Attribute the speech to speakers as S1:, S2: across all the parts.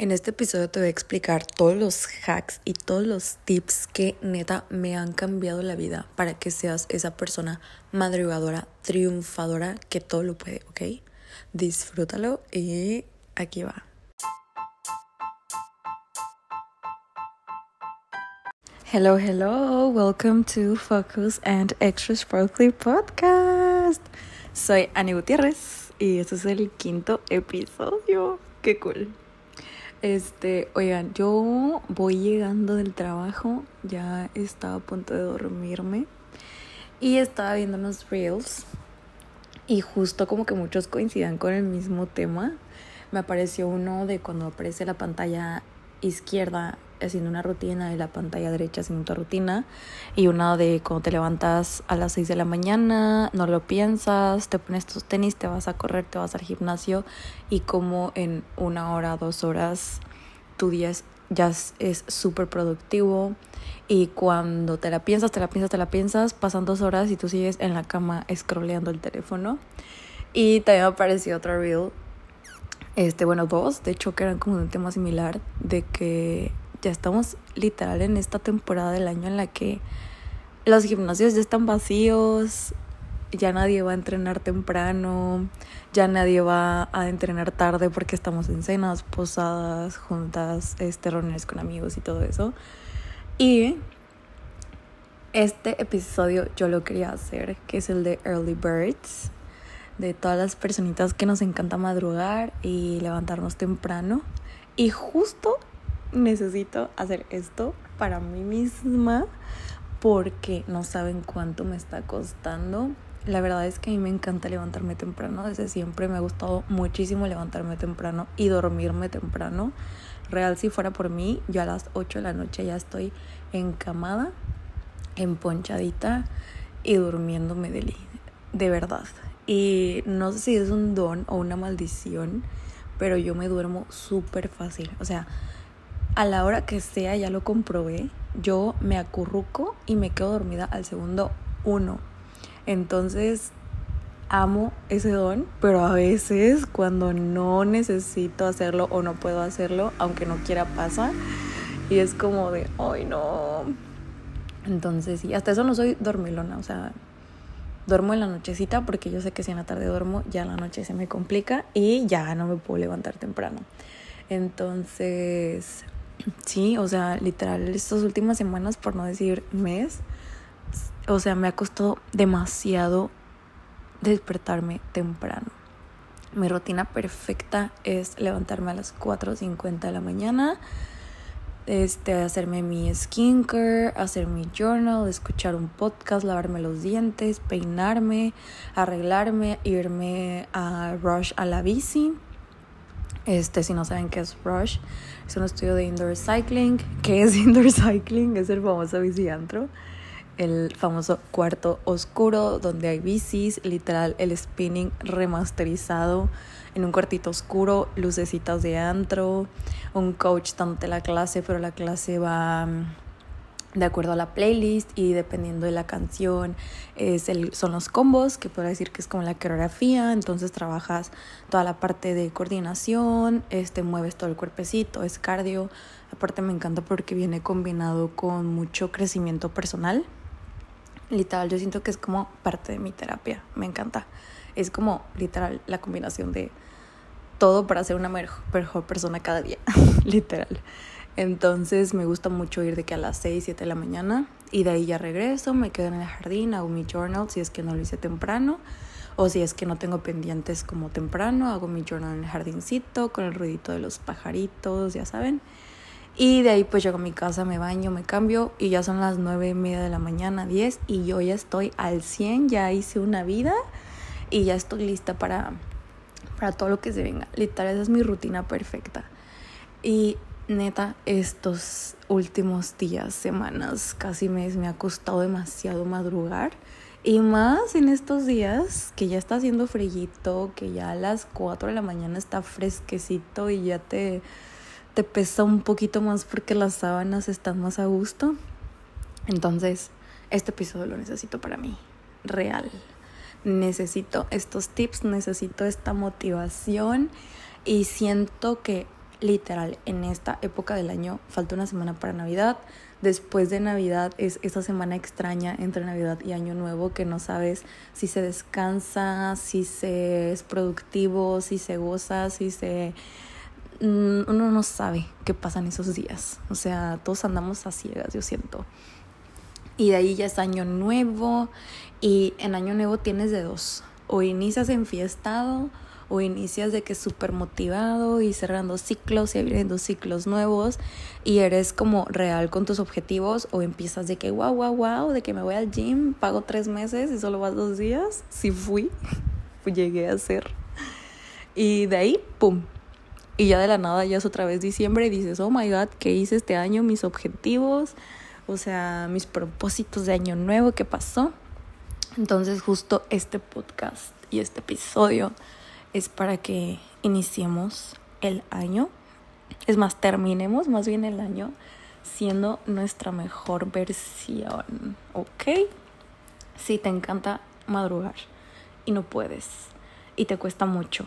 S1: En este episodio te voy a explicar todos los hacks y todos los tips que neta me han cambiado la vida para que seas esa persona madrugadora, triunfadora, que todo lo puede, ¿ok? Disfrútalo y aquí va. Hello, hello, welcome to Focus and Extra Sparkly Podcast. Soy Ani Gutiérrez y este es el quinto episodio. Qué cool. Este, oigan, yo voy llegando del trabajo, ya estaba a punto de dormirme y estaba viendo unos reels y justo como que muchos coincidan con el mismo tema. Me apareció uno de cuando aparece la pantalla izquierda haciendo una rutina y la pantalla derecha haciendo otra rutina y una de cuando te levantas a las 6 de la mañana, no lo piensas, te pones tus tenis, te vas a correr, te vas al gimnasio y como en una hora, dos horas tu día es, ya es súper productivo y cuando te la piensas, te la piensas, te la piensas, pasan dos horas y tú sigues en la cama scrolleando el teléfono. Y también apareció otra reel este, bueno, dos, de hecho que eran como un tema similar, de que ya estamos literal en esta temporada del año en la que los gimnasios ya están vacíos, ya nadie va a entrenar temprano, ya nadie va a entrenar tarde porque estamos en cenas, posadas, juntas, este, reuniones con amigos y todo eso. Y este episodio yo lo quería hacer, que es el de Early Birds, de todas las personitas que nos encanta madrugar y levantarnos temprano. Y justo necesito hacer esto para mí misma porque no saben cuánto me está costando. La verdad es que a mí me encanta levantarme temprano, desde siempre me ha gustado muchísimo levantarme temprano y dormirme temprano. Real, si fuera por mí, yo a las 8 de la noche ya estoy encamada, emponchadita y durmiéndome de, de verdad. Y no sé si es un don o una maldición, pero yo me duermo súper fácil. O sea, a la hora que sea, ya lo comprobé, yo me acurruco y me quedo dormida al segundo uno. Entonces, amo ese don, pero a veces cuando no necesito hacerlo o no puedo hacerlo, aunque no quiera pasa, y es como de, ay no. Entonces, sí, hasta eso no soy dormilona, o sea, duermo en la nochecita porque yo sé que si en la tarde duermo, ya la noche se me complica y ya no me puedo levantar temprano. Entonces, Sí, o sea, literal, estas últimas semanas, por no decir mes, o sea, me ha costado demasiado despertarme temprano. Mi rutina perfecta es levantarme a las 4.50 de la mañana, este, hacerme mi skincare, hacer mi journal, escuchar un podcast, lavarme los dientes, peinarme, arreglarme, irme a Rush a la bici este, si no saben qué es Rush, es un estudio de indoor cycling. ¿Qué es indoor cycling? Es el famoso biciantro, el famoso cuarto oscuro donde hay bicis, literal el spinning remasterizado en un cuartito oscuro, lucecitas de antro, un coach dándote la clase, pero la clase va de acuerdo a la playlist y dependiendo de la canción es el, son los combos que puedo decir que es como la coreografía entonces trabajas toda la parte de coordinación este mueves todo el cuerpecito es cardio. Aparte me encanta porque viene combinado con mucho crecimiento personal. Literal yo siento que es como parte de mi terapia me encanta. Es como literal la combinación de todo para ser una mejor persona cada día literal entonces me gusta mucho ir de que a las 6, 7 de la mañana y de ahí ya regreso, me quedo en el jardín, hago mi journal si es que no lo hice temprano o si es que no tengo pendientes como temprano, hago mi journal en el jardincito con el ruidito de los pajaritos, ya saben. Y de ahí pues llego a mi casa, me baño, me cambio y ya son las 9 y media de la mañana, 10 y yo ya estoy al 100, ya hice una vida y ya estoy lista para, para todo lo que se venga. Literal, esa es mi rutina perfecta. Y neta, estos últimos días, semanas, casi mes, me ha costado demasiado madrugar. Y más en estos días que ya está haciendo frillito, que ya a las 4 de la mañana está fresquecito y ya te, te pesa un poquito más porque las sábanas están más a gusto. Entonces, este episodio lo necesito para mí, real. Necesito estos tips, necesito esta motivación y siento que literal, en esta época del año falta una semana para Navidad. Después de Navidad es esa semana extraña entre Navidad y Año Nuevo que no sabes si se descansa, si se es productivo, si se goza, si se... Mm, uno no sabe qué pasa en esos días. O sea, todos andamos a ciegas, yo siento. Y de ahí ya es Año Nuevo y en Año Nuevo tienes de dos. O inicias enfiestado o inicias de que súper motivado y cerrando ciclos y abriendo ciclos nuevos y eres como real con tus objetivos o empiezas de que wow, wow, wow, de que me voy al gym, pago tres meses y solo vas dos días. Sí fui, llegué a hacer. Y de ahí, ¡pum! Y ya de la nada ya es otra vez diciembre y dices, oh my god, ¿qué hice este año? Mis objetivos, o sea, mis propósitos de año nuevo, ¿qué pasó? Entonces justo este podcast y este episodio es para que iniciemos el año, es más, terminemos más bien el año siendo nuestra mejor versión, ¿ok? Si te encanta madrugar y no puedes y te cuesta mucho,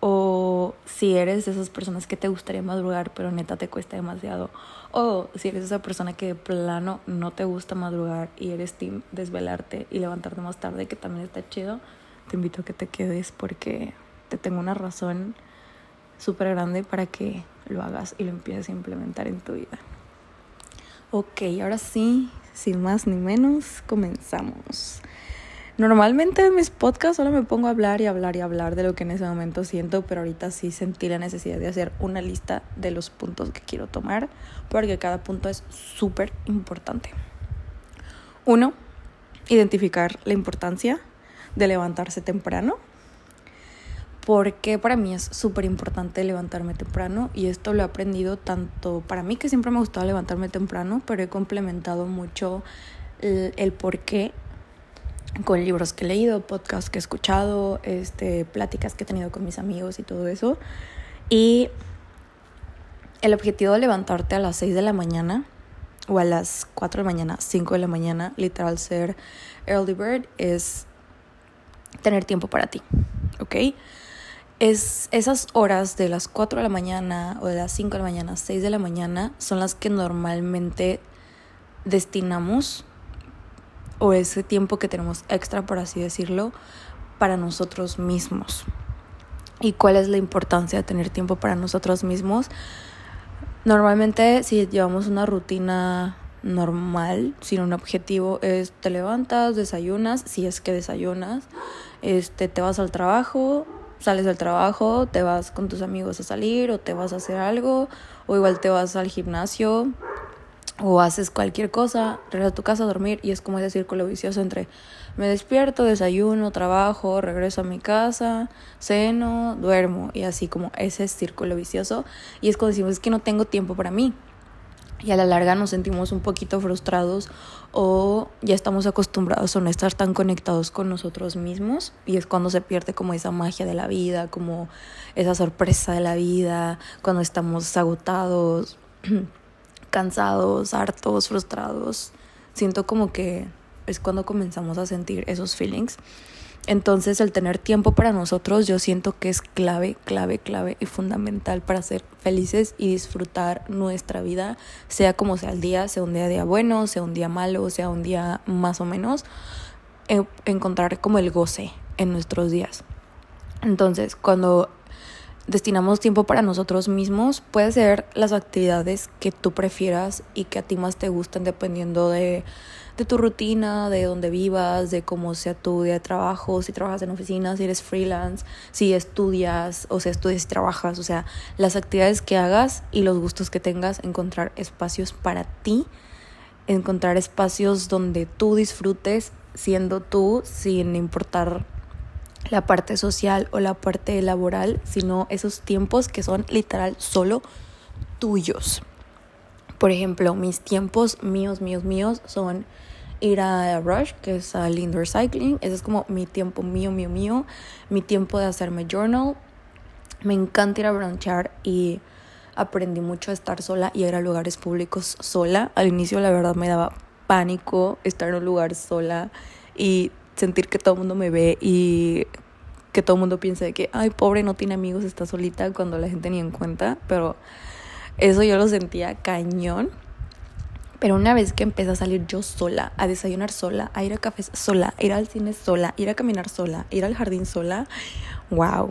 S1: o si eres de esas personas que te gustaría madrugar pero neta te cuesta demasiado, o si eres esa persona que de plano no te gusta madrugar y eres team desvelarte y levantarte más tarde, que también está chido, te invito a que te quedes porque te tengo una razón súper grande para que lo hagas y lo empieces a implementar en tu vida. Ok, ahora sí, sin más ni menos, comenzamos. Normalmente en mis podcasts solo me pongo a hablar y hablar y hablar de lo que en ese momento siento, pero ahorita sí sentí la necesidad de hacer una lista de los puntos que quiero tomar, porque cada punto es súper importante. Uno, identificar la importancia de levantarse temprano. Porque para mí es súper importante levantarme temprano y esto lo he aprendido tanto para mí que siempre me ha gustado levantarme temprano, pero he complementado mucho el, el por qué con libros que he leído, podcasts que he escuchado, este, pláticas que he tenido con mis amigos y todo eso. Y el objetivo de levantarte a las 6 de la mañana o a las 4 de la mañana, 5 de la mañana, literal ser early bird, es tener tiempo para ti, ¿ok? Es esas horas de las 4 de la mañana o de las 5 de la mañana, 6 de la mañana, son las que normalmente destinamos o ese tiempo que tenemos extra, por así decirlo, para nosotros mismos. ¿Y cuál es la importancia de tener tiempo para nosotros mismos? Normalmente si llevamos una rutina normal, sin un objetivo, es te levantas, desayunas, si es que desayunas, este, te vas al trabajo, sales del trabajo, te vas con tus amigos a salir o te vas a hacer algo, o igual te vas al gimnasio o haces cualquier cosa, regresas a tu casa a dormir y es como ese círculo vicioso entre me despierto, desayuno, trabajo, regreso a mi casa, ceno, duermo y así como ese círculo vicioso y es cuando decimos que no tengo tiempo para mí y a la larga nos sentimos un poquito frustrados o ya estamos acostumbrados a no estar tan conectados con nosotros mismos y es cuando se pierde como esa magia de la vida, como esa sorpresa de la vida, cuando estamos agotados, cansados, hartos, frustrados. Siento como que es cuando comenzamos a sentir esos feelings. Entonces el tener tiempo para nosotros yo siento que es clave, clave, clave y fundamental para ser felices y disfrutar nuestra vida, sea como sea el día, sea un día, día bueno, sea un día malo, sea un día más o menos, encontrar como el goce en nuestros días. Entonces, cuando destinamos tiempo para nosotros mismos, puede ser las actividades que tú prefieras y que a ti más te gusten dependiendo de de tu rutina, de dónde vivas, de cómo sea tu día de trabajo, si trabajas en oficina, si eres freelance, si estudias, o sea, estudias y trabajas, o sea, las actividades que hagas y los gustos que tengas, encontrar espacios para ti, encontrar espacios donde tú disfrutes siendo tú, sin importar la parte social o la parte laboral, sino esos tiempos que son literal solo tuyos. Por ejemplo, mis tiempos míos, míos, míos son ir a Rush, que es al indoor cycling. Ese es como mi tiempo mío, mío, mío. Mi tiempo de hacerme journal. Me encanta ir a bronchar y aprendí mucho a estar sola y ir a lugares públicos sola. Al inicio, la verdad, me daba pánico estar en un lugar sola y sentir que todo el mundo me ve y que todo el mundo piense de que, ay, pobre, no tiene amigos, está solita, cuando la gente ni en cuenta, pero eso yo lo sentía cañón. Pero una vez que empecé a salir yo sola, a desayunar sola, a ir a cafés sola, a ir al cine sola, ir a caminar sola, ir al jardín sola, wow.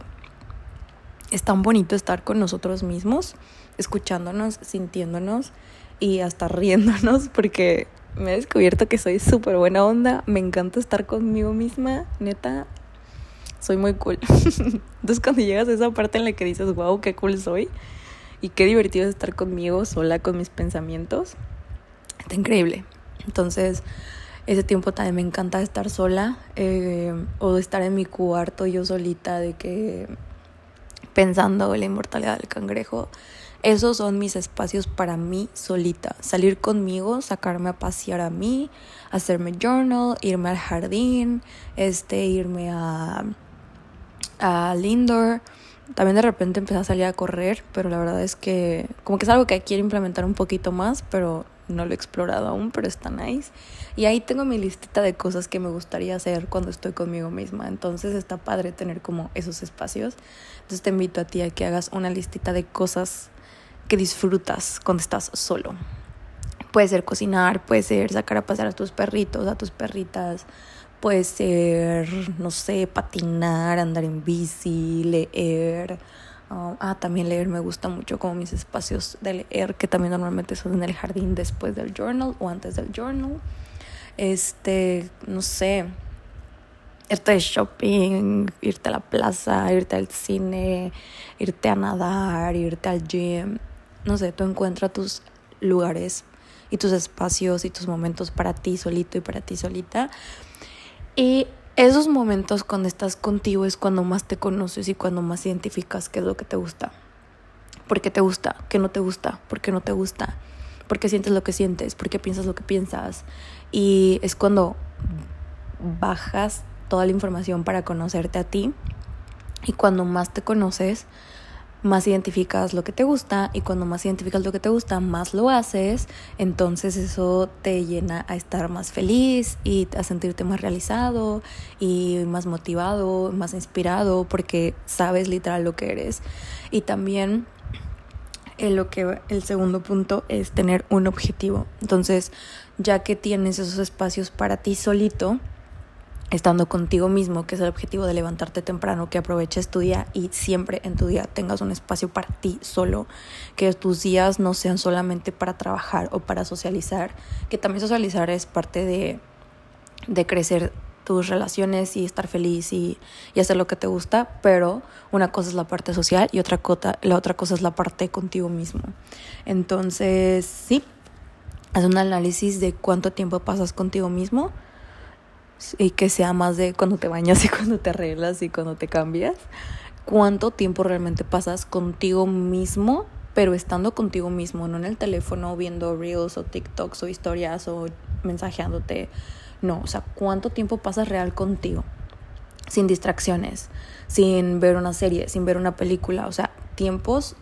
S1: Es tan bonito estar con nosotros mismos, escuchándonos, sintiéndonos y hasta riéndonos porque me he descubierto que soy súper buena onda, me encanta estar conmigo misma, neta, soy muy cool. Entonces cuando llegas a esa parte en la que dices, wow, qué cool soy y qué divertido es estar conmigo sola con mis pensamientos, está increíble. Entonces, ese tiempo también me encanta estar sola eh, o estar en mi cuarto yo solita de que pensando en la inmortalidad del cangrejo. Esos son mis espacios para mí solita. Salir conmigo, sacarme a pasear a mí, hacerme journal, irme al jardín, este, irme a, a Lindor. También de repente empecé a salir a correr, pero la verdad es que como que es algo que quiero implementar un poquito más, pero no lo he explorado aún, pero está nice. Y ahí tengo mi listita de cosas que me gustaría hacer cuando estoy conmigo misma. Entonces está padre tener como esos espacios. Entonces te invito a ti a que hagas una listita de cosas que disfrutas cuando estás solo. Puede ser cocinar, puede ser sacar a pasear a tus perritos, a tus perritas, puede ser, no sé, patinar, andar en bici, leer Um, ah, también leer me gusta mucho como mis espacios de leer, que también normalmente son en el jardín después del journal o antes del journal. Este, no sé, irte de shopping, irte a la plaza, irte al cine, irte a nadar, irte al gym. No sé, tú encuentras tus lugares y tus espacios y tus momentos para ti solito y para ti solita. Y esos momentos cuando estás contigo es cuando más te conoces y cuando más identificas qué es lo que te gusta. ¿Por qué te gusta? ¿Qué no te gusta? ¿Por qué no te gusta? ¿Por qué sientes lo que sientes? ¿Por qué piensas lo que piensas? Y es cuando bajas toda la información para conocerte a ti y cuando más te conoces, más identificas lo que te gusta y cuando más identificas lo que te gusta, más lo haces, entonces eso te llena a estar más feliz y a sentirte más realizado y más motivado, más inspirado porque sabes literal lo que eres. Y también eh, lo que el segundo punto es tener un objetivo. Entonces, ya que tienes esos espacios para ti solito, estando contigo mismo, que es el objetivo de levantarte temprano, que aproveches tu día y siempre en tu día tengas un espacio para ti solo, que tus días no sean solamente para trabajar o para socializar, que también socializar es parte de, de crecer tus relaciones y estar feliz y, hacer lo que te gusta, pero una cosa es la parte social y otra cosa, la otra cosa es la parte contigo mismo. Entonces, sí, haz un análisis de cuánto tiempo pasas contigo mismo y que sea más de cuando te bañas y cuando te arreglas y cuando te cambias. ¿Cuánto tiempo realmente pasas contigo mismo, pero estando contigo mismo, no en el teléfono viendo reels o TikToks o historias o mensajeándote? No, o sea, ¿cuánto tiempo pasas real contigo? Sin distracciones, sin ver una serie, sin ver una película, o sea, tiempos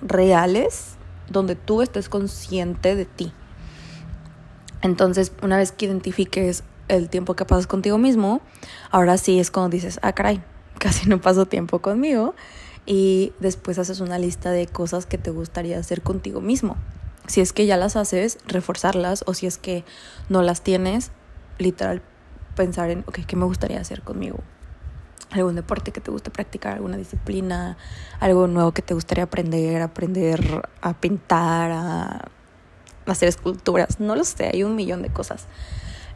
S1: reales donde tú estés consciente de ti. Entonces, una vez que identifiques el tiempo que pasas contigo mismo, ahora sí es cuando dices, ah, caray, casi no paso tiempo conmigo. Y después haces una lista de cosas que te gustaría hacer contigo mismo. Si es que ya las haces, reforzarlas. O si es que no las tienes, literal, pensar en, ok, ¿qué me gustaría hacer conmigo? algún deporte que te guste practicar, alguna disciplina, algo nuevo que te gustaría aprender, aprender a pintar, a hacer esculturas, no lo sé, hay un millón de cosas.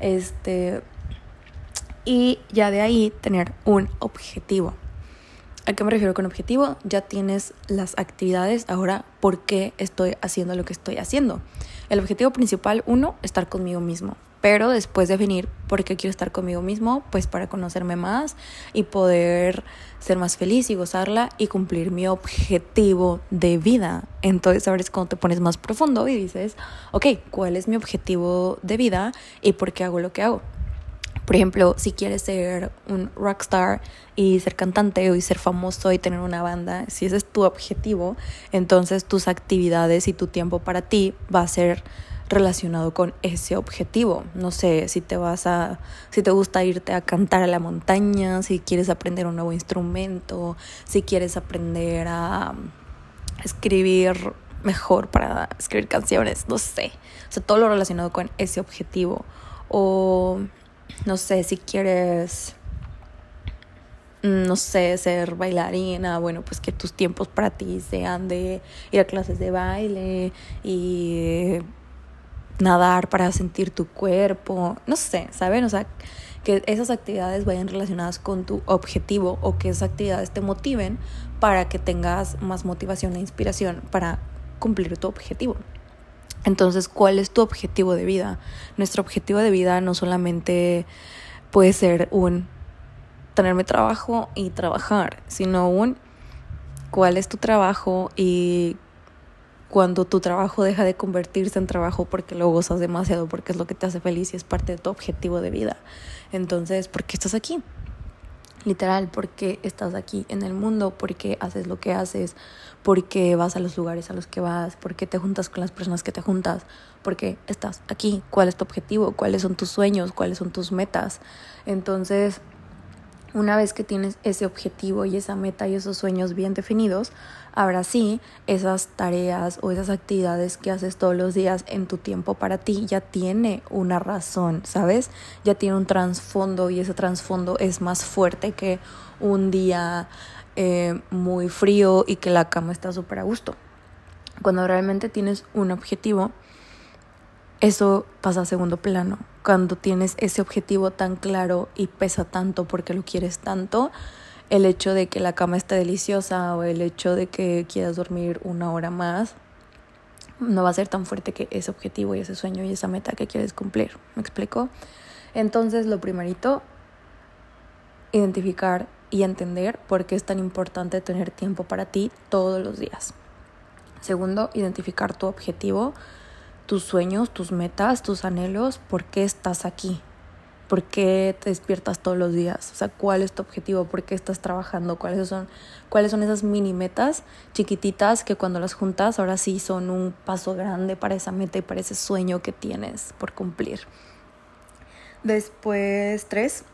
S1: Este, y ya de ahí tener un objetivo. ¿A qué me refiero con objetivo? Ya tienes las actividades, ahora, ¿por qué estoy haciendo lo que estoy haciendo? El objetivo principal, uno, estar conmigo mismo. Pero después definir por qué quiero estar conmigo mismo, pues para conocerme más y poder ser más feliz y gozarla y cumplir mi objetivo de vida. Entonces ahora es cuando te pones más profundo y dices, ok, ¿cuál es mi objetivo de vida y por qué hago lo que hago? Por ejemplo, si quieres ser un rockstar y ser cantante y ser famoso y tener una banda, si ese es tu objetivo, entonces tus actividades y tu tiempo para ti va a ser relacionado con ese objetivo. No sé si te vas a, si te gusta irte a cantar a la montaña, si quieres aprender un nuevo instrumento, si quieres aprender a escribir mejor para escribir canciones, no sé. O sea, todo lo relacionado con ese objetivo. O no sé, si quieres no sé, ser bailarina, bueno, pues que tus tiempos para ti sean de ir a clases de baile y nadar para sentir tu cuerpo, no sé, ¿saben? O sea, que esas actividades vayan relacionadas con tu objetivo o que esas actividades te motiven para que tengas más motivación e inspiración para cumplir tu objetivo. Entonces, ¿cuál es tu objetivo de vida? Nuestro objetivo de vida no solamente puede ser un tenerme trabajo y trabajar, sino un cuál es tu trabajo y cuando tu trabajo deja de convertirse en trabajo porque lo gozas demasiado, porque es lo que te hace feliz y es parte de tu objetivo de vida. Entonces, ¿por qué estás aquí? Literal, ¿por qué estás aquí en el mundo? ¿Por qué haces lo que haces? ¿Por qué vas a los lugares a los que vas? ¿Por qué te juntas con las personas que te juntas? ¿Por qué estás aquí? ¿Cuál es tu objetivo? ¿Cuáles son tus sueños? ¿Cuáles son tus metas? Entonces, una vez que tienes ese objetivo y esa meta y esos sueños bien definidos, ahora sí, esas tareas o esas actividades que haces todos los días en tu tiempo para ti ya tiene una razón, ¿sabes? Ya tiene un trasfondo y ese trasfondo es más fuerte que un día eh, muy frío y que la cama está súper a gusto. Cuando realmente tienes un objetivo, eso pasa a segundo plano. Cuando tienes ese objetivo tan claro y pesa tanto porque lo quieres tanto, el hecho de que la cama esté deliciosa o el hecho de que quieras dormir una hora más no va a ser tan fuerte que ese objetivo y ese sueño y esa meta que quieres cumplir. ¿Me explico? Entonces, lo primerito, identificar y entender por qué es tan importante tener tiempo para ti todos los días. Segundo, identificar tu objetivo tus sueños, tus metas, tus anhelos, por qué estás aquí, por qué te despiertas todos los días, o sea, cuál es tu objetivo, por qué estás trabajando, cuáles son, cuáles son esas mini metas chiquititas que cuando las juntas ahora sí son un paso grande para esa meta y para ese sueño que tienes por cumplir. Después, tres,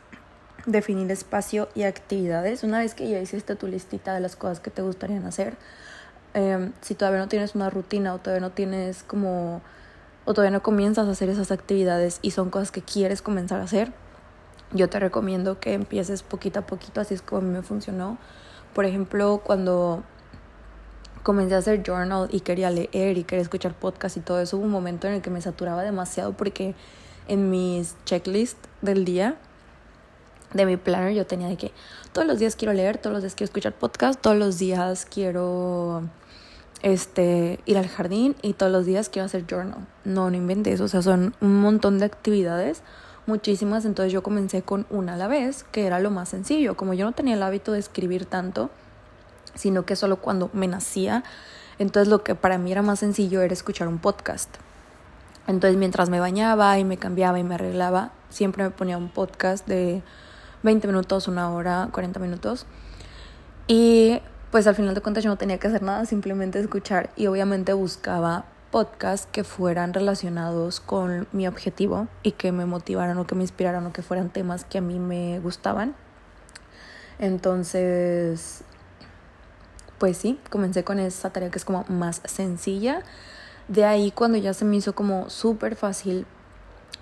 S1: definir espacio y actividades. Una vez que ya hiciste tu listita de las cosas que te gustarían hacer, em, si todavía no tienes una rutina o todavía no tienes como o todavía no comienzas a hacer esas actividades y son cosas que quieres comenzar a hacer, yo te recomiendo que empieces poquito a poquito, así es como a mí me funcionó. Por ejemplo, cuando comencé a hacer journal y quería leer y quería escuchar podcast y todo eso, hubo un momento en el que me saturaba demasiado porque en mis checklists del día, de mi planner, yo tenía de que todos los días quiero leer, todos los días quiero escuchar podcast, todos los días quiero este, ir al jardín y todos los días quiero hacer journal. No, no inventes, o sea, son un montón de actividades, muchísimas, entonces yo comencé con una a la vez, que era lo más sencillo, como yo no tenía el hábito de escribir tanto, sino que solo cuando me nacía, entonces lo que para mí era más sencillo era escuchar un podcast. Entonces mientras me bañaba y me cambiaba y me arreglaba, siempre me ponía un podcast de 20 minutos, una hora, 40 minutos. Y pues al final de cuentas yo no tenía que hacer nada, simplemente escuchar y obviamente buscaba podcasts que fueran relacionados con mi objetivo y que me motivaran o que me inspiraran o que fueran temas que a mí me gustaban. Entonces, pues sí, comencé con esa tarea que es como más sencilla. De ahí cuando ya se me hizo como súper fácil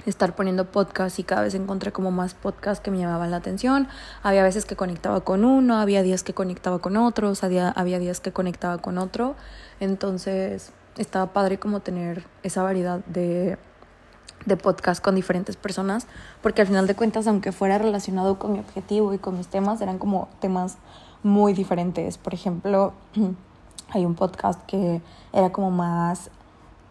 S1: estar poniendo podcast y cada vez encontré como más podcasts que me llamaban la atención. Había veces que conectaba con uno, había días que conectaba con otros, había, había días que conectaba con otro. Entonces estaba padre como tener esa variedad de, de podcast con diferentes personas, porque al final de cuentas, aunque fuera relacionado con mi objetivo y con mis temas, eran como temas muy diferentes. Por ejemplo, hay un podcast que era como más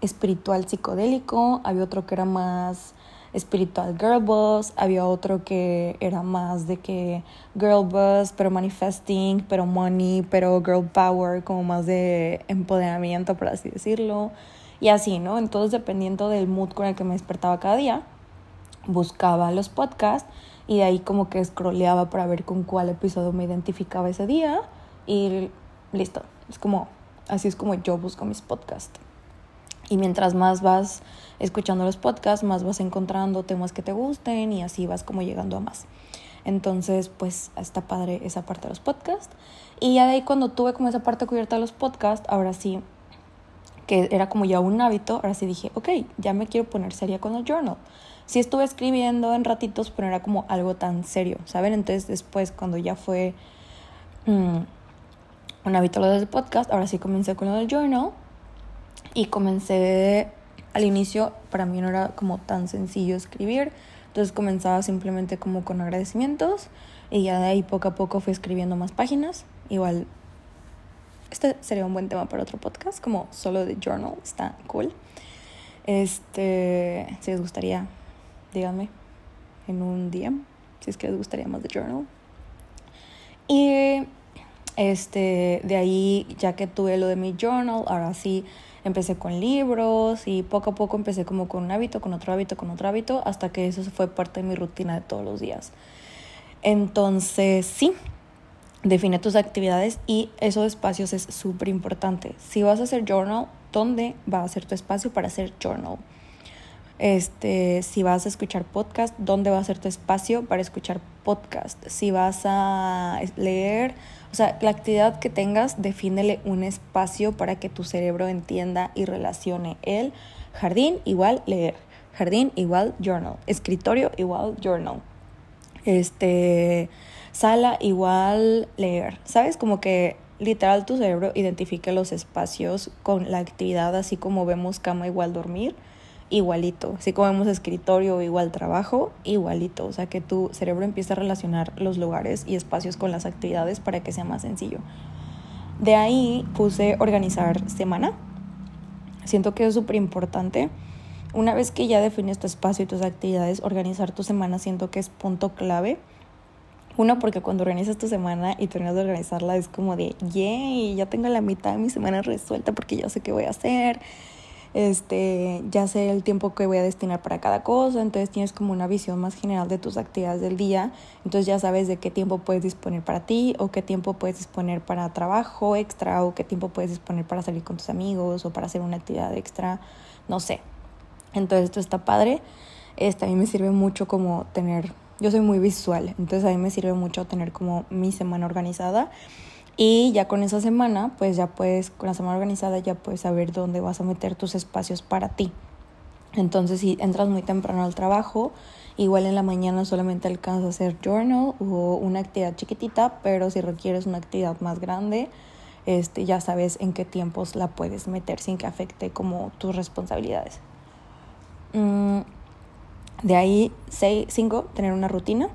S1: espiritual psicodélico, había otro que era más espiritual girl boss, había otro que era más de que girl boss, pero manifesting, pero money, pero girl power, como más de empoderamiento, por así decirlo. Y así, ¿no? Entonces, dependiendo del mood con el que me despertaba cada día, buscaba los podcasts y de ahí como que scrolleaba para ver con cuál episodio me identificaba ese día y listo. Es como, así es como yo busco mis podcasts. Y mientras más vas escuchando los podcasts, más vas encontrando temas que te gusten y así vas como llegando a más. Entonces, pues está padre esa parte de los podcasts. Y ya de ahí cuando tuve como esa parte cubierta de los podcasts, ahora sí, que era como ya un hábito, ahora sí dije, ok, ya me quiero poner seria con el journal. Sí estuve escribiendo en ratitos, pero era como algo tan serio, ¿saben? Entonces después cuando ya fue mm, un hábito lo del podcast, ahora sí comencé con lo del journal y comencé al inicio, para mí no era como tan sencillo escribir, entonces comenzaba simplemente como con agradecimientos y ya de ahí poco a poco fui escribiendo más páginas. Igual, este sería un buen tema para otro podcast, como solo de journal, está cool. Este, si les gustaría, díganme en un día, si es que les gustaría más de journal. Y este, de ahí, ya que tuve lo de mi journal, ahora sí empecé con libros y poco a poco empecé como con un hábito, con otro hábito, con otro hábito, hasta que eso fue parte de mi rutina de todos los días. Entonces, sí, define tus actividades y esos espacios es súper importante. Si vas a hacer journal, ¿dónde va a ser tu espacio para hacer journal? Este, si vas a escuchar podcast, ¿dónde va a ser tu espacio para escuchar podcast? Si vas a leer, o sea, la actividad que tengas, defínele un espacio para que tu cerebro entienda y relacione el jardín igual leer, jardín igual journal, escritorio igual journal, este, sala igual leer, ¿sabes? Como que literal tu cerebro identifique los espacios con la actividad, así como vemos cama igual dormir igualito. Así como vemos escritorio igual trabajo, igualito. O sea, que tu cerebro empieza a relacionar los lugares y espacios con las actividades para que sea más sencillo. De ahí puse organizar semana. Siento que es súper importante. Una vez que ya defines tu espacio y tus actividades, organizar tu semana siento que es punto clave. Uno, porque cuando organizas tu semana y terminas de organizarla es como de, yay, ya tengo la mitad de mi semana resuelta porque ya sé qué voy a hacer este, ya sé el tiempo que voy a destinar para cada cosa, entonces tienes como una visión más general de tus actividades del día, entonces ya sabes de qué tiempo puedes disponer para ti o qué tiempo puedes disponer para trabajo extra o qué tiempo puedes disponer para salir con tus amigos o para hacer una actividad extra, no sé. Entonces esto está padre. Este, a mí me sirve mucho como tener, yo soy muy visual, entonces a mí me sirve mucho tener como mi semana organizada y ya con esa semana, pues ya puedes, con la semana organizada, ya puedes saber dónde vas a meter tus espacios para ti. Entonces, si entras muy temprano al trabajo, igual en la mañana solamente alcanzas a hacer journal o una actividad chiquitita, pero si requieres una actividad más grande, este, ya sabes en qué tiempos la puedes meter sin que afecte como tus responsabilidades. Mm, de ahí, cinco, tener una rutina,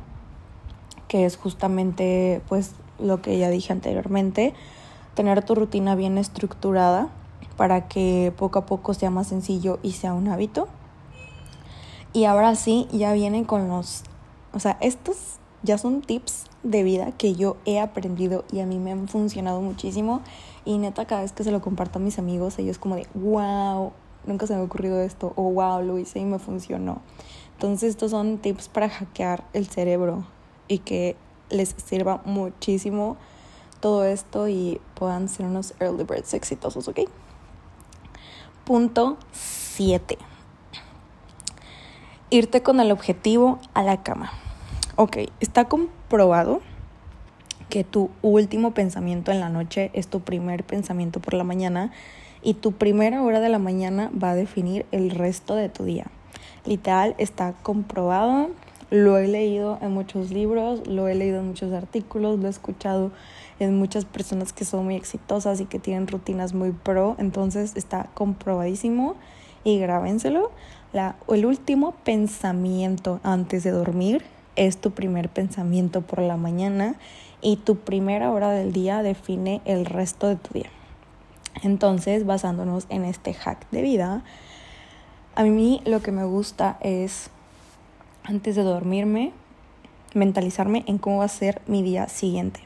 S1: que es justamente pues lo que ya dije anteriormente, tener tu rutina bien estructurada para que poco a poco sea más sencillo y sea un hábito. Y ahora sí, ya vienen con los, o sea, estos ya son tips de vida que yo he aprendido y a mí me han funcionado muchísimo. Y neta, cada vez que se lo comparto a mis amigos, ellos como de, wow, nunca se me ha ocurrido esto, o wow, lo hice y me funcionó. Entonces, estos son tips para hackear el cerebro y que les sirva muchísimo todo esto y puedan ser unos early birds exitosos, ¿ok? Punto 7. Irte con el objetivo a la cama. Ok, está comprobado que tu último pensamiento en la noche es tu primer pensamiento por la mañana y tu primera hora de la mañana va a definir el resto de tu día. Literal, está comprobado lo he leído en muchos libros, lo he leído en muchos artículos, lo he escuchado en muchas personas que son muy exitosas y que tienen rutinas muy pro, entonces está comprobadísimo y grábenselo. La, el último pensamiento antes de dormir es tu primer pensamiento por la mañana y tu primera hora del día define el resto de tu día. Entonces, basándonos en este hack de vida, a mí lo que me gusta es antes de dormirme, mentalizarme en cómo va a ser mi día siguiente.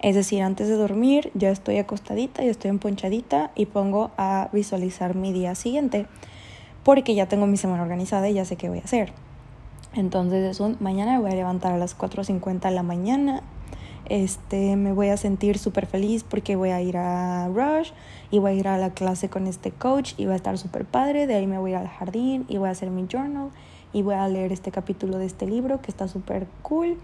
S1: Es decir, antes de dormir ya estoy acostadita, ya estoy emponchadita y pongo a visualizar mi día siguiente porque ya tengo mi semana organizada y ya sé qué voy a hacer. Entonces es un, mañana me voy a levantar a las 4.50 de la mañana este, me voy a sentir súper feliz porque voy a ir a Rush y voy a ir a la clase con este coach y va a estar súper padre. De ahí me voy al jardín y voy a hacer mi journal y voy a leer este capítulo de este libro que está súper cool.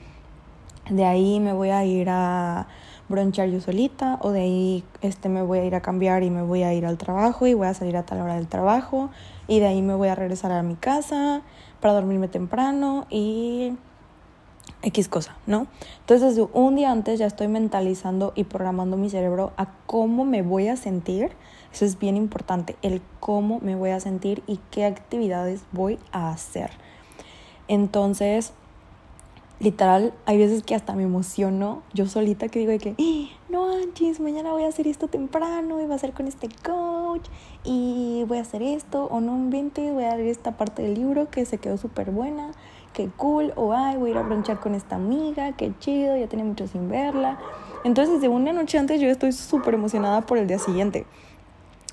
S1: De ahí me voy a ir a bronchar yo solita o de ahí este me voy a ir a cambiar y me voy a ir al trabajo y voy a salir a tal hora del trabajo y de ahí me voy a regresar a mi casa para dormirme temprano y X cosa, ¿no? Entonces, un día antes ya estoy mentalizando y programando mi cerebro a cómo me voy a sentir. Eso es bien importante, el cómo me voy a sentir y qué actividades voy a hacer. Entonces, literal, hay veces que hasta me emociono yo solita que digo de que, ¡Ah! no, Anchis, mañana voy a hacer esto temprano y voy a hacer con este coach y voy a hacer esto o no invente, voy a leer esta parte del libro que se quedó súper buena qué cool, o ay, voy a ir a bronchar con esta amiga, qué chido, ya tenía mucho sin verla. Entonces, de una noche antes yo estoy súper emocionada por el día siguiente.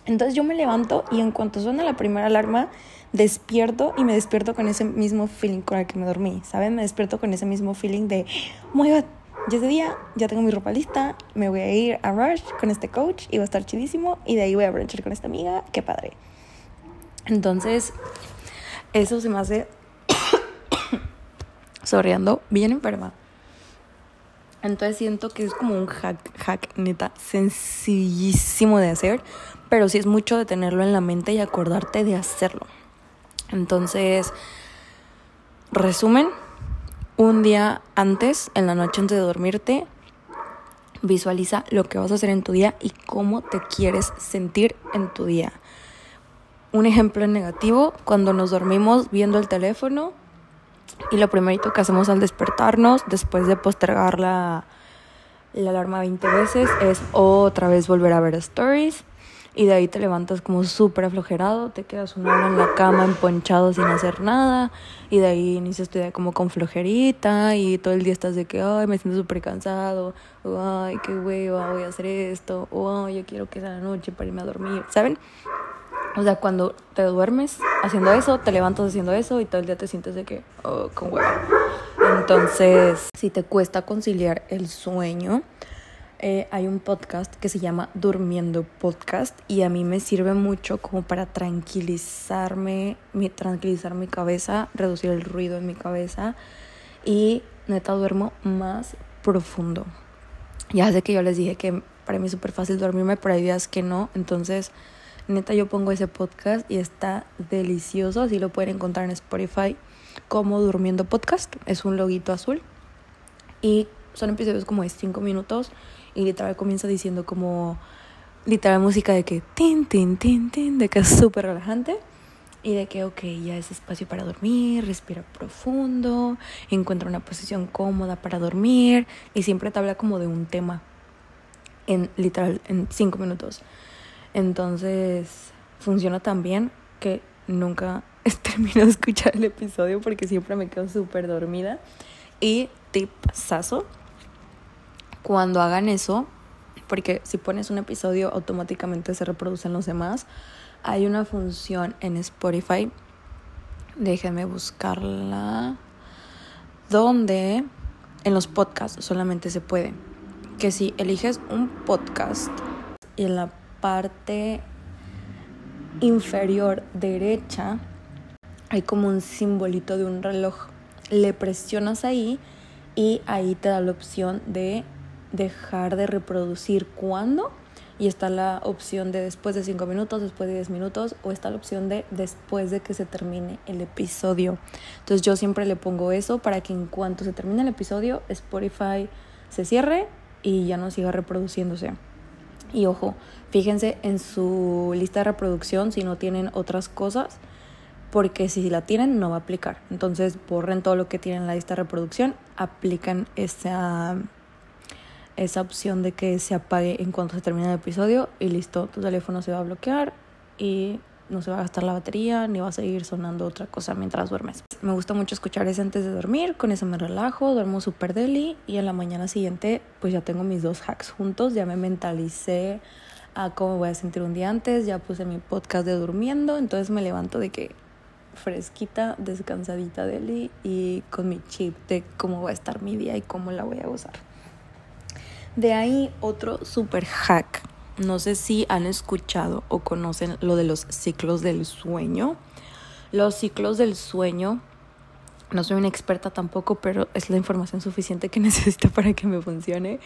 S1: Entonces yo me levanto y en cuanto suena la primera alarma, despierto y me despierto con ese mismo feeling con el que me dormí, ¿saben? Me despierto con ese mismo feeling de, oh ya ese día, ya tengo mi ropa lista, me voy a ir a Rush con este coach y va a estar chidísimo y de ahí voy a bronchar con esta amiga, qué padre. Entonces, eso se me hace sorriendo bien enferma. Entonces siento que es como un hack, hack neta, sencillísimo de hacer, pero sí es mucho de tenerlo en la mente y acordarte de hacerlo. Entonces, resumen, un día antes, en la noche antes de dormirte, visualiza lo que vas a hacer en tu día y cómo te quieres sentir en tu día. Un ejemplo negativo, cuando nos dormimos viendo el teléfono, y lo primerito que hacemos al despertarnos, después de postergar la, la alarma 20 veces, es otra vez volver a ver stories. Y de ahí te levantas como súper aflojerado, te quedas una hora en la cama emponchado sin hacer nada. Y de ahí inicias tu día como con flojerita y todo el día estás de que, ay, me siento súper cansado. O, ay, qué hueva, voy a hacer esto. O, ay, yo quiero que sea la noche para irme a dormir, ¿saben? O sea, cuando te duermes haciendo eso, te levantas haciendo eso y todo el día te sientes de que, oh, con huevo. Entonces, si te cuesta conciliar el sueño, eh, hay un podcast que se llama Durmiendo Podcast y a mí me sirve mucho como para tranquilizarme, mi, tranquilizar mi cabeza, reducir el ruido en mi cabeza y neta duermo más profundo. Ya sé que yo les dije que para mí es súper fácil dormirme, pero hay días que no, entonces Neta, yo pongo ese podcast y está delicioso. Así lo pueden encontrar en Spotify como Durmiendo Podcast. Es un loguito azul. Y son episodios como de 5 minutos. Y literal comienza diciendo como literal música de que tin, tin, tin, tin, de que es súper relajante. Y de que, ok, ya es espacio para dormir, respira profundo, encuentra una posición cómoda para dormir. Y siempre te habla como de un tema en literal en 5 minutos. Entonces funciona tan bien que nunca termino de escuchar el episodio porque siempre me quedo súper dormida. Y tip saso, cuando hagan eso, porque si pones un episodio automáticamente se reproducen los demás, hay una función en Spotify, déjenme buscarla, donde en los podcasts solamente se puede, que si eliges un podcast y en la parte inferior derecha hay como un simbolito de un reloj. Le presionas ahí y ahí te da la opción de dejar de reproducir cuando y está la opción de después de 5 minutos, después de 10 minutos o está la opción de después de que se termine el episodio. Entonces yo siempre le pongo eso para que en cuanto se termine el episodio Spotify se cierre y ya no siga reproduciéndose. Y ojo, fíjense en su lista de reproducción si no tienen otras cosas, porque si la tienen no va a aplicar. Entonces borren todo lo que tienen en la lista de reproducción, aplican esa, esa opción de que se apague en cuanto se termine el episodio y listo, tu teléfono se va a bloquear y no se va a gastar la batería ni va a seguir sonando otra cosa mientras duermes. Me gusta mucho escuchar ese antes de dormir, con eso me relajo, duermo súper deli y en la mañana siguiente pues ya tengo mis dos hacks juntos, ya me mentalicé a cómo voy a sentir un día antes, ya puse mi podcast de durmiendo, entonces me levanto de que fresquita, descansadita deli y con mi chip de cómo va a estar mi día y cómo la voy a gozar. De ahí otro super hack. No sé si han escuchado o conocen lo de los ciclos del sueño. Los ciclos del sueño, no soy una experta tampoco, pero es la información suficiente que necesito para que me funcione.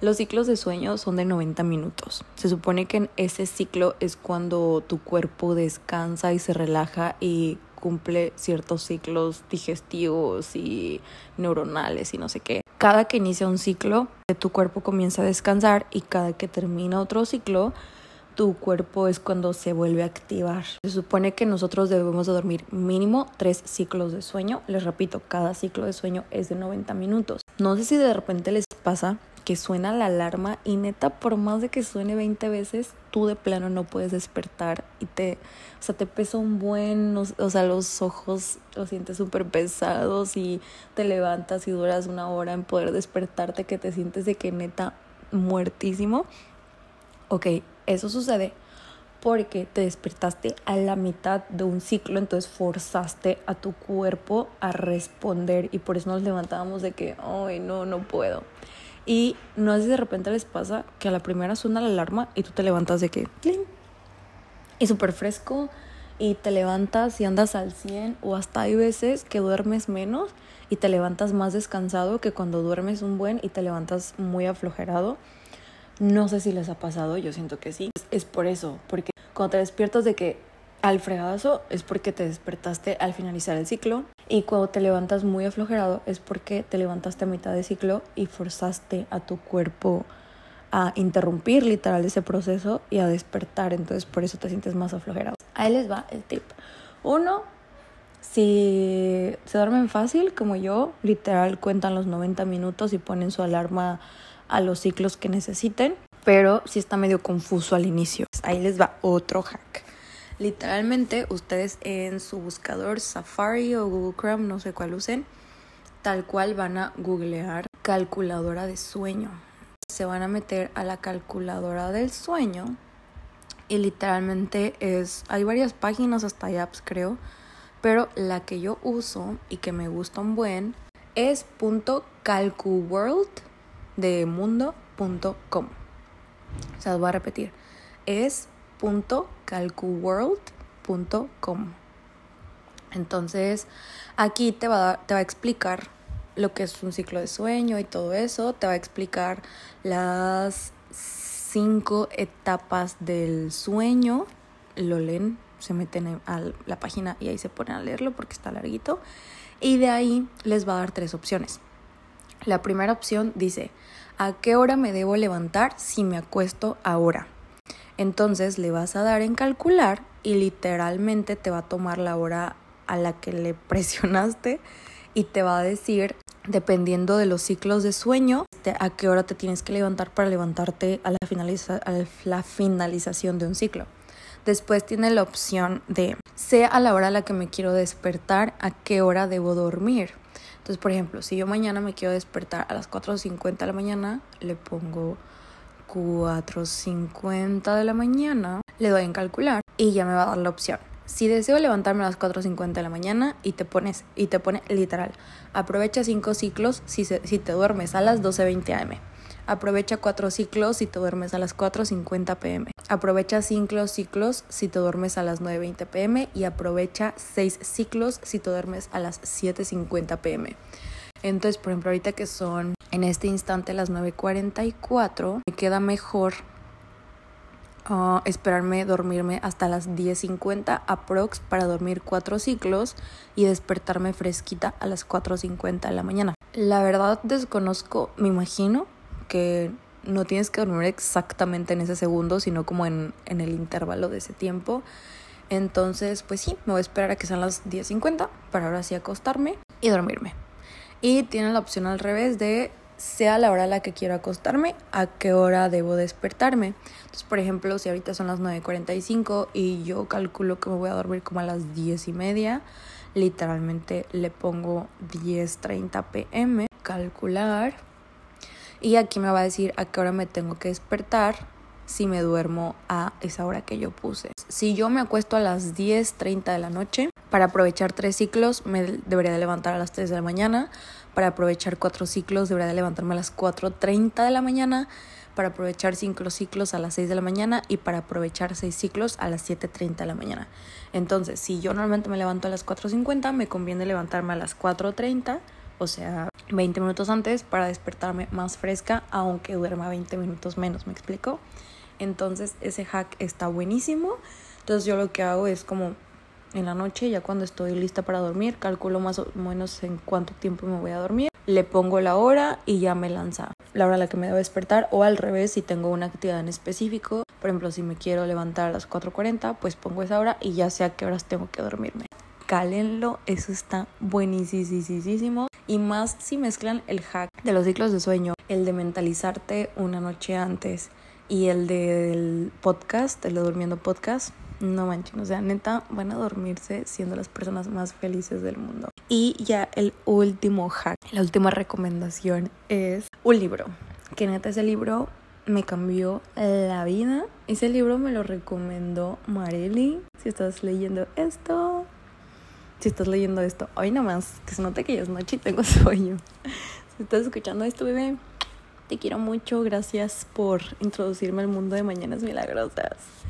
S1: Los ciclos de sueño son de 90 minutos. Se supone que en ese ciclo es cuando tu cuerpo descansa y se relaja y cumple ciertos ciclos digestivos y neuronales y no sé qué. Cada que inicia un ciclo, tu cuerpo comienza a descansar y cada que termina otro ciclo, tu cuerpo es cuando se vuelve a activar. Se supone que nosotros debemos de dormir mínimo tres ciclos de sueño. Les repito, cada ciclo de sueño es de 90 minutos. No sé si de repente les pasa que suena la alarma y neta por más de que suene 20 veces, tú de plano no puedes despertar y te, o sea, te pesa un buen, o, sea, los ojos los sientes súper pesados y te levantas y duras una hora en poder despertarte que te sientes de que neta muertísimo. Ok, eso sucede porque te despertaste a la mitad de un ciclo, entonces forzaste a tu cuerpo a responder y por eso nos levantábamos de que, ay, no, no puedo. Y no es si de repente les pasa que a la primera suena la alarma y tú te levantas de que, y súper fresco y te levantas y andas al 100 o hasta hay veces que duermes menos y te levantas más descansado que cuando duermes un buen y te levantas muy aflojerado. No sé si les ha pasado, yo siento que sí. Es por eso, porque cuando te despiertas de que al fregadazo es porque te despertaste al finalizar el ciclo y cuando te levantas muy aflojerado es porque te levantaste a mitad de ciclo y forzaste a tu cuerpo a interrumpir literal ese proceso y a despertar, entonces por eso te sientes más aflojerado. Ahí les va el tip. Uno, si se duermen fácil como yo, literal cuentan los 90 minutos y ponen su alarma a los ciclos que necesiten, pero si está medio confuso al inicio. Ahí les va otro hack. Literalmente ustedes en su buscador Safari o Google Chrome, no sé cuál usen, tal cual van a googlear calculadora de sueño. Se van a meter a la calculadora del sueño y literalmente es, hay varias páginas, hasta hay apps creo, pero la que yo uso y que me gusta un buen es .calcuworld de mundo.com. O sea, os voy a repetir. Es .calcuworld.com. Entonces, aquí te va, te va a explicar lo que es un ciclo de sueño y todo eso. Te va a explicar las cinco etapas del sueño. Lo leen, se meten a la página y ahí se ponen a leerlo porque está larguito. Y de ahí les va a dar tres opciones. La primera opción dice, ¿a qué hora me debo levantar si me acuesto ahora? Entonces le vas a dar en calcular y literalmente te va a tomar la hora a la que le presionaste y te va a decir, dependiendo de los ciclos de sueño, a qué hora te tienes que levantar para levantarte a la, a la finalización de un ciclo. Después tiene la opción de, sea a la hora a la que me quiero despertar, a qué hora debo dormir. Entonces, por ejemplo, si yo mañana me quiero despertar a las 4.50 de la mañana, le pongo 4.50 de la mañana, le doy en calcular y ya me va a dar la opción. Si deseo levantarme a las 4.50 de la mañana y te pones y te pone literal, aprovecha 5 ciclos si, si te duermes a las 12.20 am. Aprovecha 4 ciclos si te duermes a las 4.50 pm. Aprovecha 5 ciclos si te duermes a las 9.20 pm y aprovecha 6 ciclos si te duermes a las 7.50 pm. Entonces, por ejemplo, ahorita que son en este instante las 9.44, me queda mejor uh, esperarme dormirme hasta las 10.50 aprox para dormir cuatro ciclos y despertarme fresquita a las 4.50 de la mañana. La verdad desconozco, me imagino que no tienes que dormir exactamente en ese segundo, sino como en, en el intervalo de ese tiempo. Entonces, pues sí, me voy a esperar a que sean las 10.50 para ahora sí acostarme y dormirme. Y tiene la opción al revés de sea la hora a la que quiero acostarme, a qué hora debo despertarme. Entonces, por ejemplo, si ahorita son las 9.45 y yo calculo que me voy a dormir como a las 10 y media, literalmente le pongo 10.30 pm, calcular. Y aquí me va a decir a qué hora me tengo que despertar si me duermo a esa hora que yo puse. Si yo me acuesto a las 10.30 de la noche, Para aprovechar tres ciclos me debería de levantar a las 3 de la mañana. Para aprovechar cuatro ciclos debería de levantarme a las 4.30 de la mañana. Para aprovechar cinco ciclos a las 6 de la mañana. Y para aprovechar seis ciclos a las 7.30 de la mañana. Entonces, si yo normalmente me levanto a las 4.50, me conviene levantarme a las 4.30. O sea, 20 minutos antes para despertarme más fresca, aunque duerma 20 minutos menos, ¿me explico? Entonces, ese hack está buenísimo. Entonces, yo lo que hago es como en la noche, ya cuando estoy lista para dormir, calculo más o menos en cuánto tiempo me voy a dormir, le pongo la hora y ya me lanza la hora a la que me debo despertar o al revés si tengo una actividad en específico, por ejemplo si me quiero levantar a las 4.40 pues pongo esa hora y ya sé a qué horas tengo que dormirme. Cálenlo, eso está buenísimo y más si mezclan el hack de los ciclos de sueño, el de mentalizarte una noche antes y el del podcast, el de durmiendo podcast no manchen, o sea, neta, van a dormirse siendo las personas más felices del mundo. Y ya el último hack, la última recomendación es un libro. Que neta, ese libro me cambió la vida. Ese libro me lo recomendó Marely. Si estás leyendo esto, si estás leyendo esto hoy nomás, que se note que ya es noche y tengo sueño. Si estás escuchando esto, bebé, te quiero mucho. Gracias por introducirme al mundo de Mañanas Milagrosas.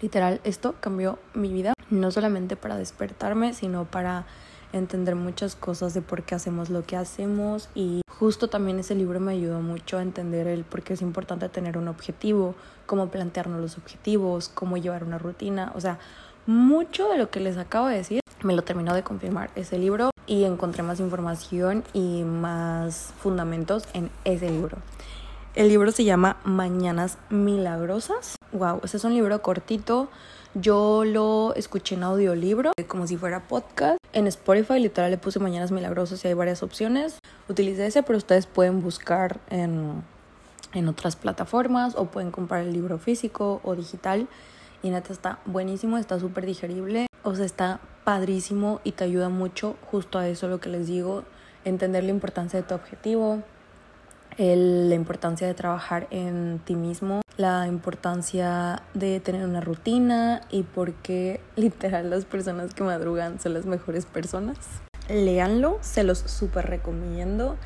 S1: Literal, esto cambió mi vida, no solamente para despertarme, sino para entender muchas cosas de por qué hacemos lo que hacemos y justo también ese libro me ayudó mucho a entender el por qué es importante tener un objetivo, cómo plantearnos los objetivos, cómo llevar una rutina, o sea, mucho de lo que les acabo de decir me lo terminó de confirmar ese libro y encontré más información y más fundamentos en ese libro. El libro se llama Mañanas Milagrosas. Wow, ese es un libro cortito. Yo lo escuché en audiolibro, como si fuera podcast. En Spotify, literal, le puse Mañanas Milagrosas y hay varias opciones. Utilicé ese, pero ustedes pueden buscar en, en otras plataformas o pueden comprar el libro físico o digital. Y neta está buenísimo, está súper digerible. O sea, está padrísimo y te ayuda mucho justo a eso lo que les digo. Entender la importancia de tu objetivo, la importancia de trabajar en ti mismo, la importancia de tener una rutina y por qué literal las personas que madrugan son las mejores personas. Léanlo, se los súper recomiendo.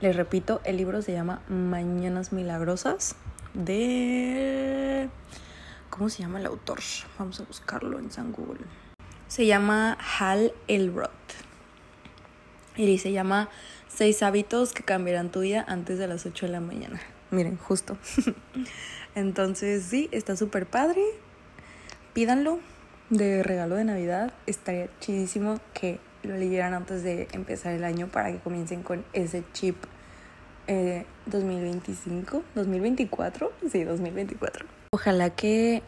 S1: Les repito, el libro se llama Mañanas Milagrosas de... ¿Cómo se llama el autor? Vamos a buscarlo en San Google. Se llama Hal Elrod. Y se llama Seis hábitos que cambiarán tu vida antes de las 8 de la mañana. Miren, justo. Entonces, sí, está súper padre. Pídanlo de regalo de Navidad. Estaría chidísimo que lo leyeran antes de empezar el año para que comiencen con ese chip 2025, 2024. Sí, 2024. Ojalá que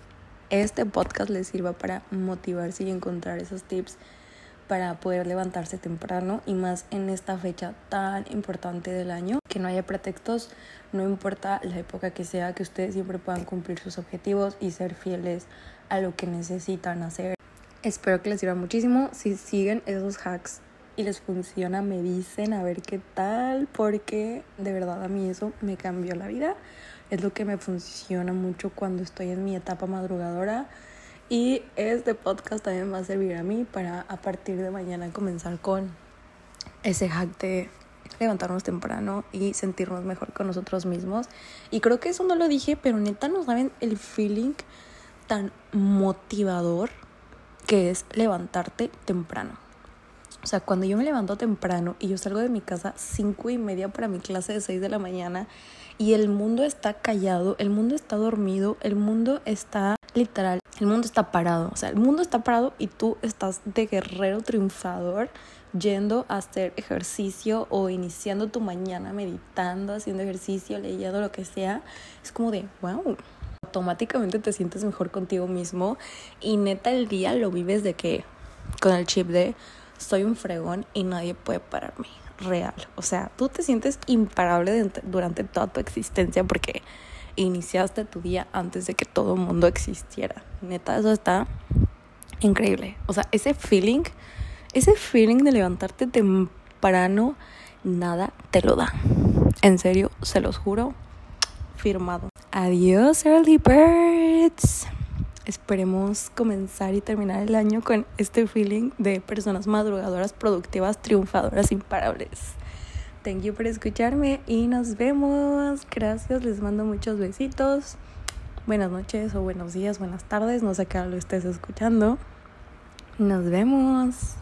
S1: este podcast les sirva para motivarse y encontrar esos tips para poder levantarse temprano y más en esta fecha tan importante del año, que no haya pretextos, no importa la época que sea, que ustedes siempre puedan cumplir sus objetivos y ser fieles a lo que necesitan hacer. Espero que les sirva muchísimo. Si siguen esos hacks y les funciona, me dicen a ver qué tal, porque de verdad a mí eso me cambió la vida. Es lo que me funciona mucho cuando estoy en mi etapa madrugadora y este podcast también va a servir a mí para a partir de mañana comenzar con ese hack de levantarnos temprano y sentirnos mejor con nosotros mismos. Y creo que eso no lo dije, pero neta no saben el feeling tan motivador que es levantarte temprano. O sea, cuando yo me levanto temprano y yo salgo de mi casa cinco y media para mi clase de 6 de la mañana y el mundo está callado, el mundo está dormido, el mundo está literal, el mundo está parado, o sea, el mundo está parado y tú estás de guerrero triunfador yendo a hacer ejercicio o iniciando tu mañana meditando, haciendo ejercicio, leyendo lo que sea, es como de, wow, automáticamente te sientes mejor contigo mismo y neta el día lo vives de que con el chip de soy un fregón y nadie puede pararme, real, o sea, tú te sientes imparable durante toda tu existencia porque iniciaste tu día antes de que todo el mundo existiera. Neta, eso está increíble. O sea, ese feeling, ese feeling de levantarte temprano, nada te lo da. En serio, se los juro, firmado. Adiós, early birds. esperemos comenzar y terminar el año con este feeling de personas madrugadoras, productivas, triunfadoras, imparables. Thank you por escucharme y nos vemos. Gracias, les mando muchos besitos. Buenas noches o buenos días, buenas tardes, no sé qué lo estés escuchando. Nos vemos.